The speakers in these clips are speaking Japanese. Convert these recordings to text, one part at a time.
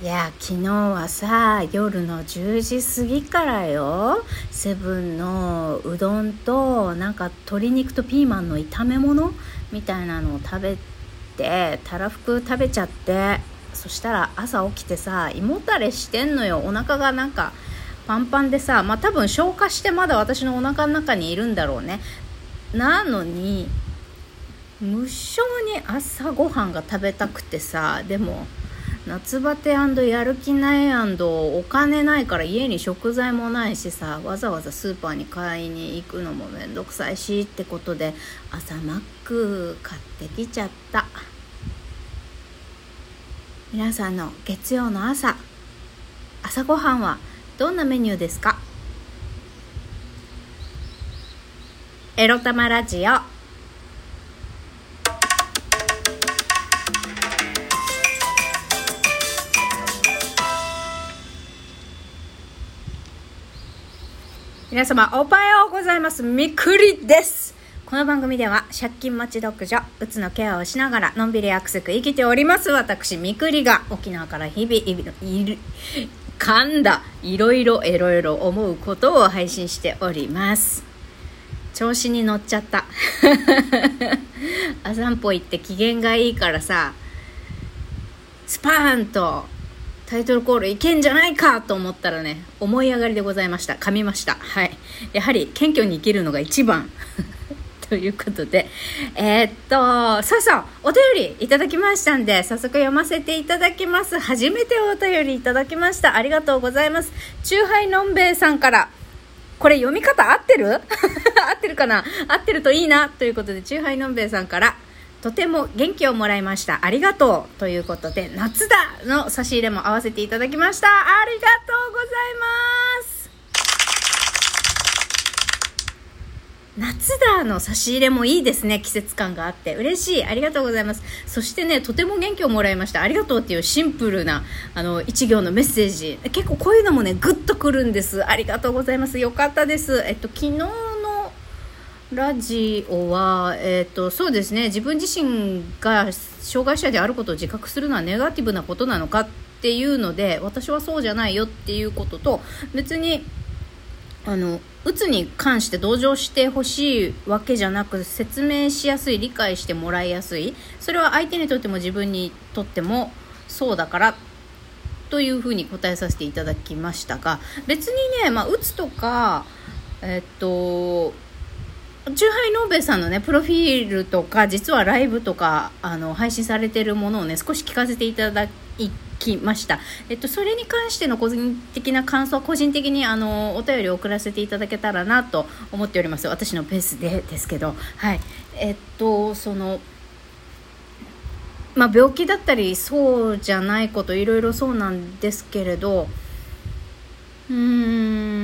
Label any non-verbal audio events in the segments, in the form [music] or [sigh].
いや昨日はさ夜の10時過ぎからよ。セブンのうどんとなんか鶏肉とピーマンの炒め物みたいなのを食べてたらふく食べちゃって。そしたら朝起きてさ胃もたれしてんのよ。お腹がなんかパンパンでさまあ多分消化してまだ私のお腹の中にいるんだろうね。なのに無性に朝ごはんが食べたくてさでも夏バテやる気ないお金ないから家に食材もないしさわざわざスーパーに買いに行くのもめんどくさいしってことで朝マック買ってきちゃった。皆さんの月曜の朝朝ごはんはどんなメニューですか？エロ玉ラジオ。皆様おはようございます。みくりです。この番組では借金待ち独女うつのケアをしながらのんびりアクセク生きております。私みくりが沖縄から日々いる噛んだいろいろいろいろ思うことを配信しております。調子に乗っちゃった。[laughs] あ散歩行って機嫌がいいからさスパーンとタイトルコールいけんじゃないかと思ったらね、思い上がりでございました。噛みました。はい。やはり謙虚に生きるのが一番。[laughs] ということで、えー、っと、さあさあ、お便りいただきましたんで、早速読ませていただきます。初めてお便りいただきました。ありがとうございます。チューハイのんべえさんから、これ読み方合ってる？[laughs] 合ってるかな？合ってるといいなということで、チューハイのんべえさんから、とても元気をもらいました。ありがとう。ということで、夏だの差し入れも合わせていただきました。ありがとうございます。夏だの差し入れもいいですね。季節感があって。嬉しい。ありがとうございます。そしてね、とても元気をもらいました。ありがとうっていうシンプルな、あの、一行のメッセージ。結構こういうのもね、ぐっとくるんです。ありがとうございます。よかったです。えっと、昨日ラジオは、えーと、そうですね。自分自身が障害者であることを自覚するのはネガティブなことなのかっていうので私はそうじゃないよっていうことと別にあのうつに関して同情してほしいわけじゃなく説明しやすい理解してもらいやすい。それは相手にとっても自分にとってもそうだからというふうに答えさせていただきましたが別にね、まあ、うつとかえっとチューハイノーベさんのね、プロフィールとか、実はライブとか、あの、配信されてるものをね、少し聞かせていただきました。えっと、それに関しての個人的な感想は、個人的にあの、お便りを送らせていただけたらなと思っております。私のペースでですけど。はい。えっと、その、まあ、病気だったり、そうじゃないこと、いろいろそうなんですけれど、うーん、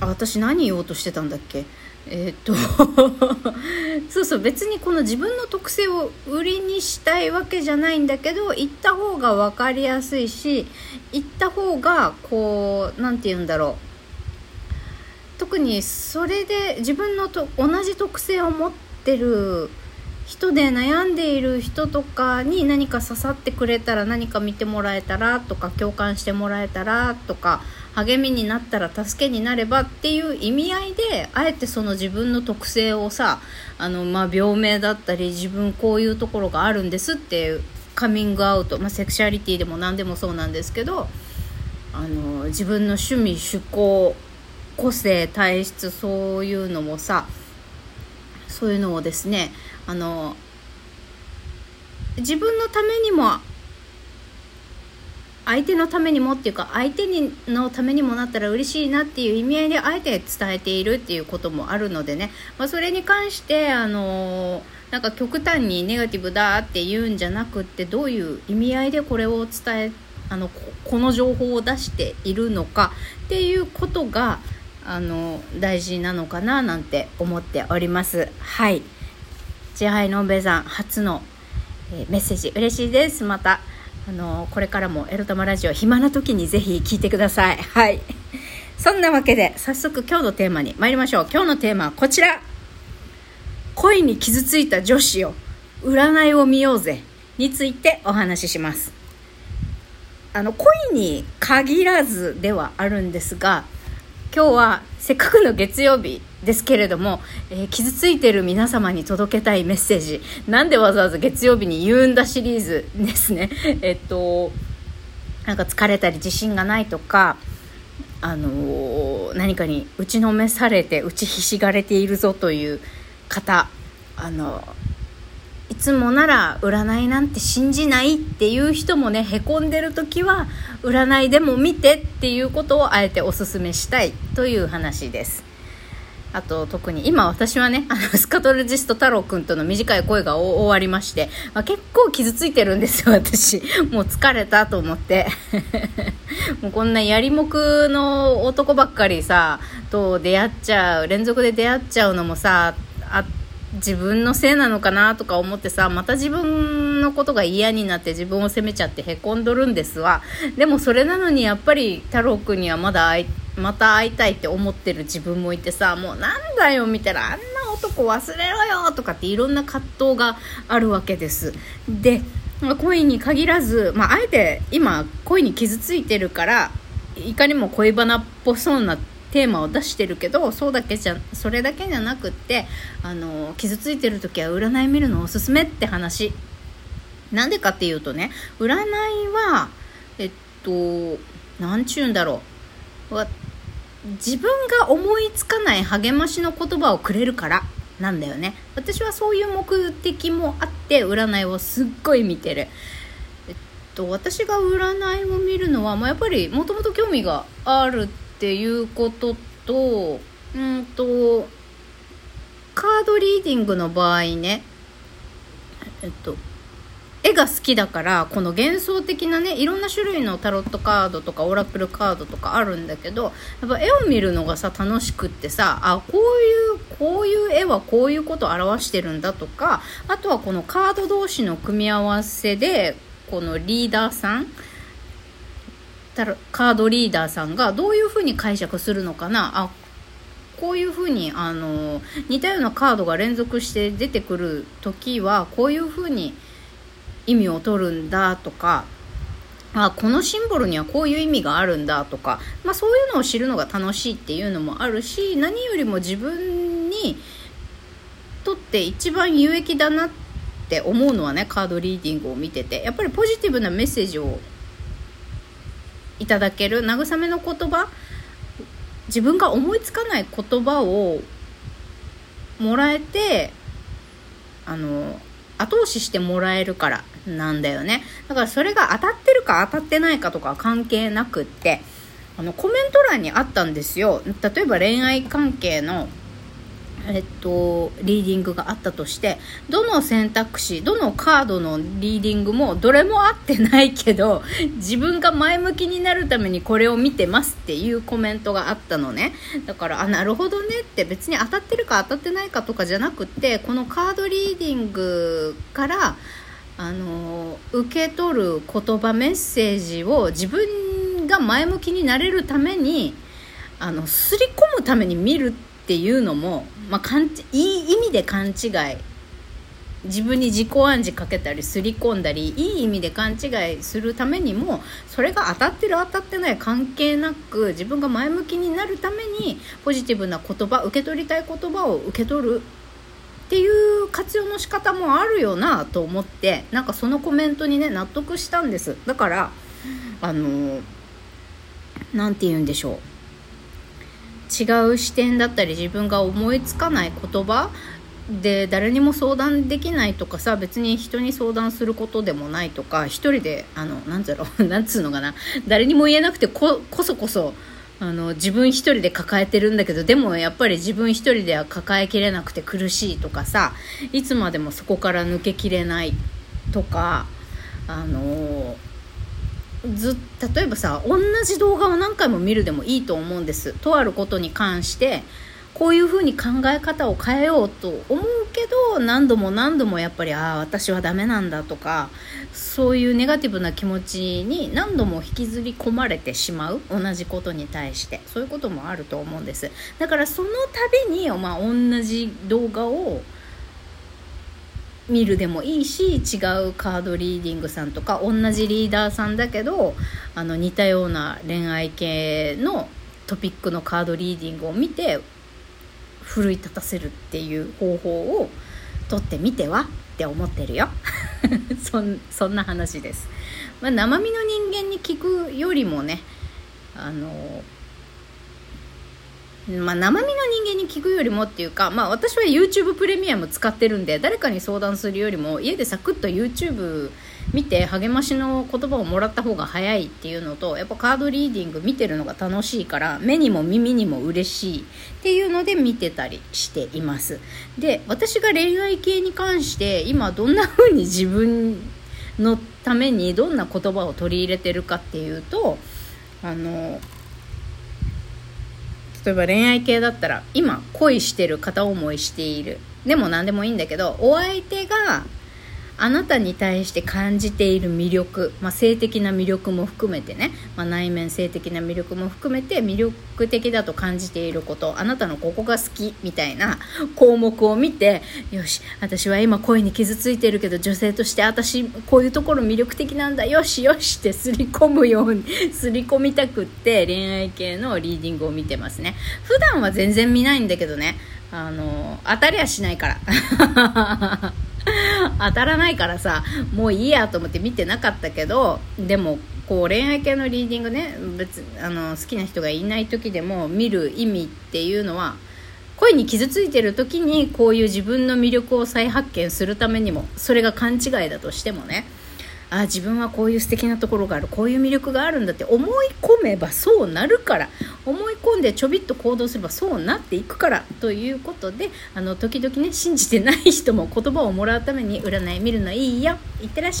あ私何言おうとしてたんだっけ？えー、っ [laughs] とそうそう別にこの自分の特性を売りにしたいわけじゃないんだけど言った方が分かりやすいし言った方がこう何て言うんだろう。特にそれで自分のと同じ特性を持ってる人で悩んでいる人とかに何か刺さってくれたら何か見てもらえたらとか共感してもらえたらとか励みになったら助けになればっていう意味合いであえてその自分の特性をさあの、まあ、病名だったり自分こういうところがあるんですっていうカミングアウト、まあ、セクシャリティでも何でもそうなんですけどあの自分の趣味趣向個性体質そういうのもさそういうのをですねあの自分のためにも相手のためにもっていうか相手にのためにもなったら嬉しいなっていう意味合いであえて伝えているっていうこともあるのでね、まあ、それに関してあのなんか極端にネガティブだって言うんじゃなくってどういう意味合いでこれを伝えあのこの情報を出しているのかっていうことがあの大事なのかななんて思っております。はい。千杯のんべさん初の、え、メッセージ。嬉しいです。またあのこれからもエロ玉ラジオ暇な時にぜひ聞いてください。はい。そんなわけで早速今日のテーマに参りましょう。今日のテーマはこちら。恋に傷ついた女子よ占いを見ようぜについてお話しします。あの恋に限らずではあるんですが今日はせっかくの月曜日ですけれども、えー、傷ついてる皆様に届けたいメッセージ。なんでわざわざ月曜日に言うんだシリーズですね。[laughs] えっとなんか疲れたり自信がないとかあのー、何かに打ちのめされて打ちひしがれているぞという方あのいつもなら占いなんて信じないっていう人もねへこんでる時は占いでも見てっていうことをあえておすすめしたいという話です。あと特に今私はねあの [laughs] スカトロジスト太郎くんとの短い声が終わりまして、まあ、結構傷ついてるんですよ私。[laughs] もう疲れたと思って。[laughs] もうこんなやりもくの男ばっかりさと出会っちゃう連続で出会っちゃうのもさあ自分のせいなのかなとか思ってさまた自分のことが嫌になって自分を責めちゃってへこんどるんですわ。でもそれなのにやっぱり太郎くんにはまだ会いまた会いたいって思ってる自分もいてさもうなんだよみたいなあんな男忘れろよとかっていろんな葛藤があるわけです。でま恋に限らず、まあ、あえて今恋に傷ついてるからいかにも恋バナっぽそうなテーマを出してるけどそうだけじゃそれだけじゃなくってあの傷ついてる時は占い見るのおすすめって話。なんでかっていうとね占いはえっと何ちゅうんだろう。自分が思いつかない励ましの言葉をくれるからなんだよね。私はそういう目的もあって占いをすっごい見てる。えっと私が占いを見るのは、まあ、やっぱりもともと興味があるっていうこととうんとカードリーディングの場合ねえっと絵が好きだからこの幻想的なねいろんな種類のタロットカードとかオラクルカードとかあるんだけどやっぱ絵を見るのがさ楽しくってさあこういうこういう絵はこういうことを表してるんだとかあとはこのカード同士の組み合わせでこのリーダーさんカードリーダーさんがどういうふうに解釈するのかな。あこういうふうにあの似たようなカードが連続して出てくる時はこういうふうに意味を取るんだとかあこのシンボルにはこういう意味があるんだとか、まあ、そういうのを知るのが楽しいっていうのもあるし何よりも自分にとって一番有益だなって思うのはねカードリーディングを見ててやっぱりポジティブなメッセージをいただける慰めの言葉自分が思いつかない言葉をもらえてあの後押ししてもらえるからなんだよね。だからそれが当たってるか当たってないかとか関係なくってあのコメント欄にあったんですよ。例えば恋愛関係のえっと、リーディングがあったとしてどの選択肢どのカードのリーディングもどれも合ってないけど自分が前向きになるためにこれを見てますっていうコメントがあったのね。だからあなるほどねって別に当たってるか当たってないかとかじゃなくてこのカードリーディングからあの受け取る言葉メッセージを自分が前向きになれるためにあのすり込むために見るっていうのも、まあ、かんいい意味で勘違い。自分に自己暗示かけたりすり込んだりいい意味で勘違いするためにもそれが当たってる当たってない関係なく自分が前向きになるためにポジティブな言葉受け取りたい言葉を受け取る。っていう活用の仕方もあるよなと思ってなんかそのコメントにね納得したんです。だからあの何て言うんでしょう。違う視点だったり自分が思いつかない言葉で誰にも相談できないとかさ別に人に相談することでもないとか一人であのなんだろう [laughs] なんつうのかな。誰にも言えなくてこそこそあの自分一人で抱えてるんだけどでもやっぱり自分一人では抱えきれなくて苦しいとかさいつまでもそこから抜けきれないとかあのず例えばさ同じ動画を何回も見るでもいいと思うんです。とあることに関してこういうふうに考え方を変えようと思うけど何度も何度もやっぱりああ私はダメなんだとかそういうネガティブな気持ちに何度も引きずり込まれてしまう同じことに対して。そういうこともあると思うんです。だからその度に、まあ、同じ動画を見るでもいいし違うカードリーディングさんとか同じリーダーさんだけどあの似たような恋愛系のトピックのカードリーディングを見て奮い立たせるっていう方法を取ってみてはって思ってるよ。[laughs] そんそんな話です、まあ、生身の人間に聞くよりもねあのまあ、生身の人間に聞くよりもっていうか、まあ、私は YouTube プレミアム使ってるんで誰かに相談するよりも家でサクッと YouTube 見て励ましの言葉をもらった方が早いっていうのとやっぱカードリーディング見てるのが楽しいから目にも耳にも嬉しいっていうので見てたりしています。で私が恋愛系に関して今どんな風に自分のためにどんな言葉を取り入れてるかっていうとあの例えば恋愛系だったら今恋してる片思いしている。でも何でもいいんだけどお相手があなたに対して感じている魅力、まあ、性的な魅力も含めてね、まあ、内面性的な魅力も含めて魅力的だと感じていることあなたのここが好きみたいな [laughs] 項目を見てよし私は今恋に傷ついてるけど女性として私こういうところ魅力的なんだよしよしってすり込むように [laughs] すり込みたくって恋愛系のリーディングを見てますね。普段は全然見ないんだけどね。あの当たりはしないから。[laughs] 当たらないからさもういいやと思って見てなかったけどでもこう恋愛系のリーディングね別あの好きな人がいない時でも見る意味っていうのは恋に傷ついてる時にこういう自分の魅力を再発見するためにもそれが勘違いだとしてもねあ自分はこういう素敵なところがある。こういう魅力があるんだって思い込めばそうなるから。思い込んでちょびっと行動すればそうなっていくから。ということであの時々ね信じてない人も言葉をもらうために占い見るのいいよ。いってらっしゃい。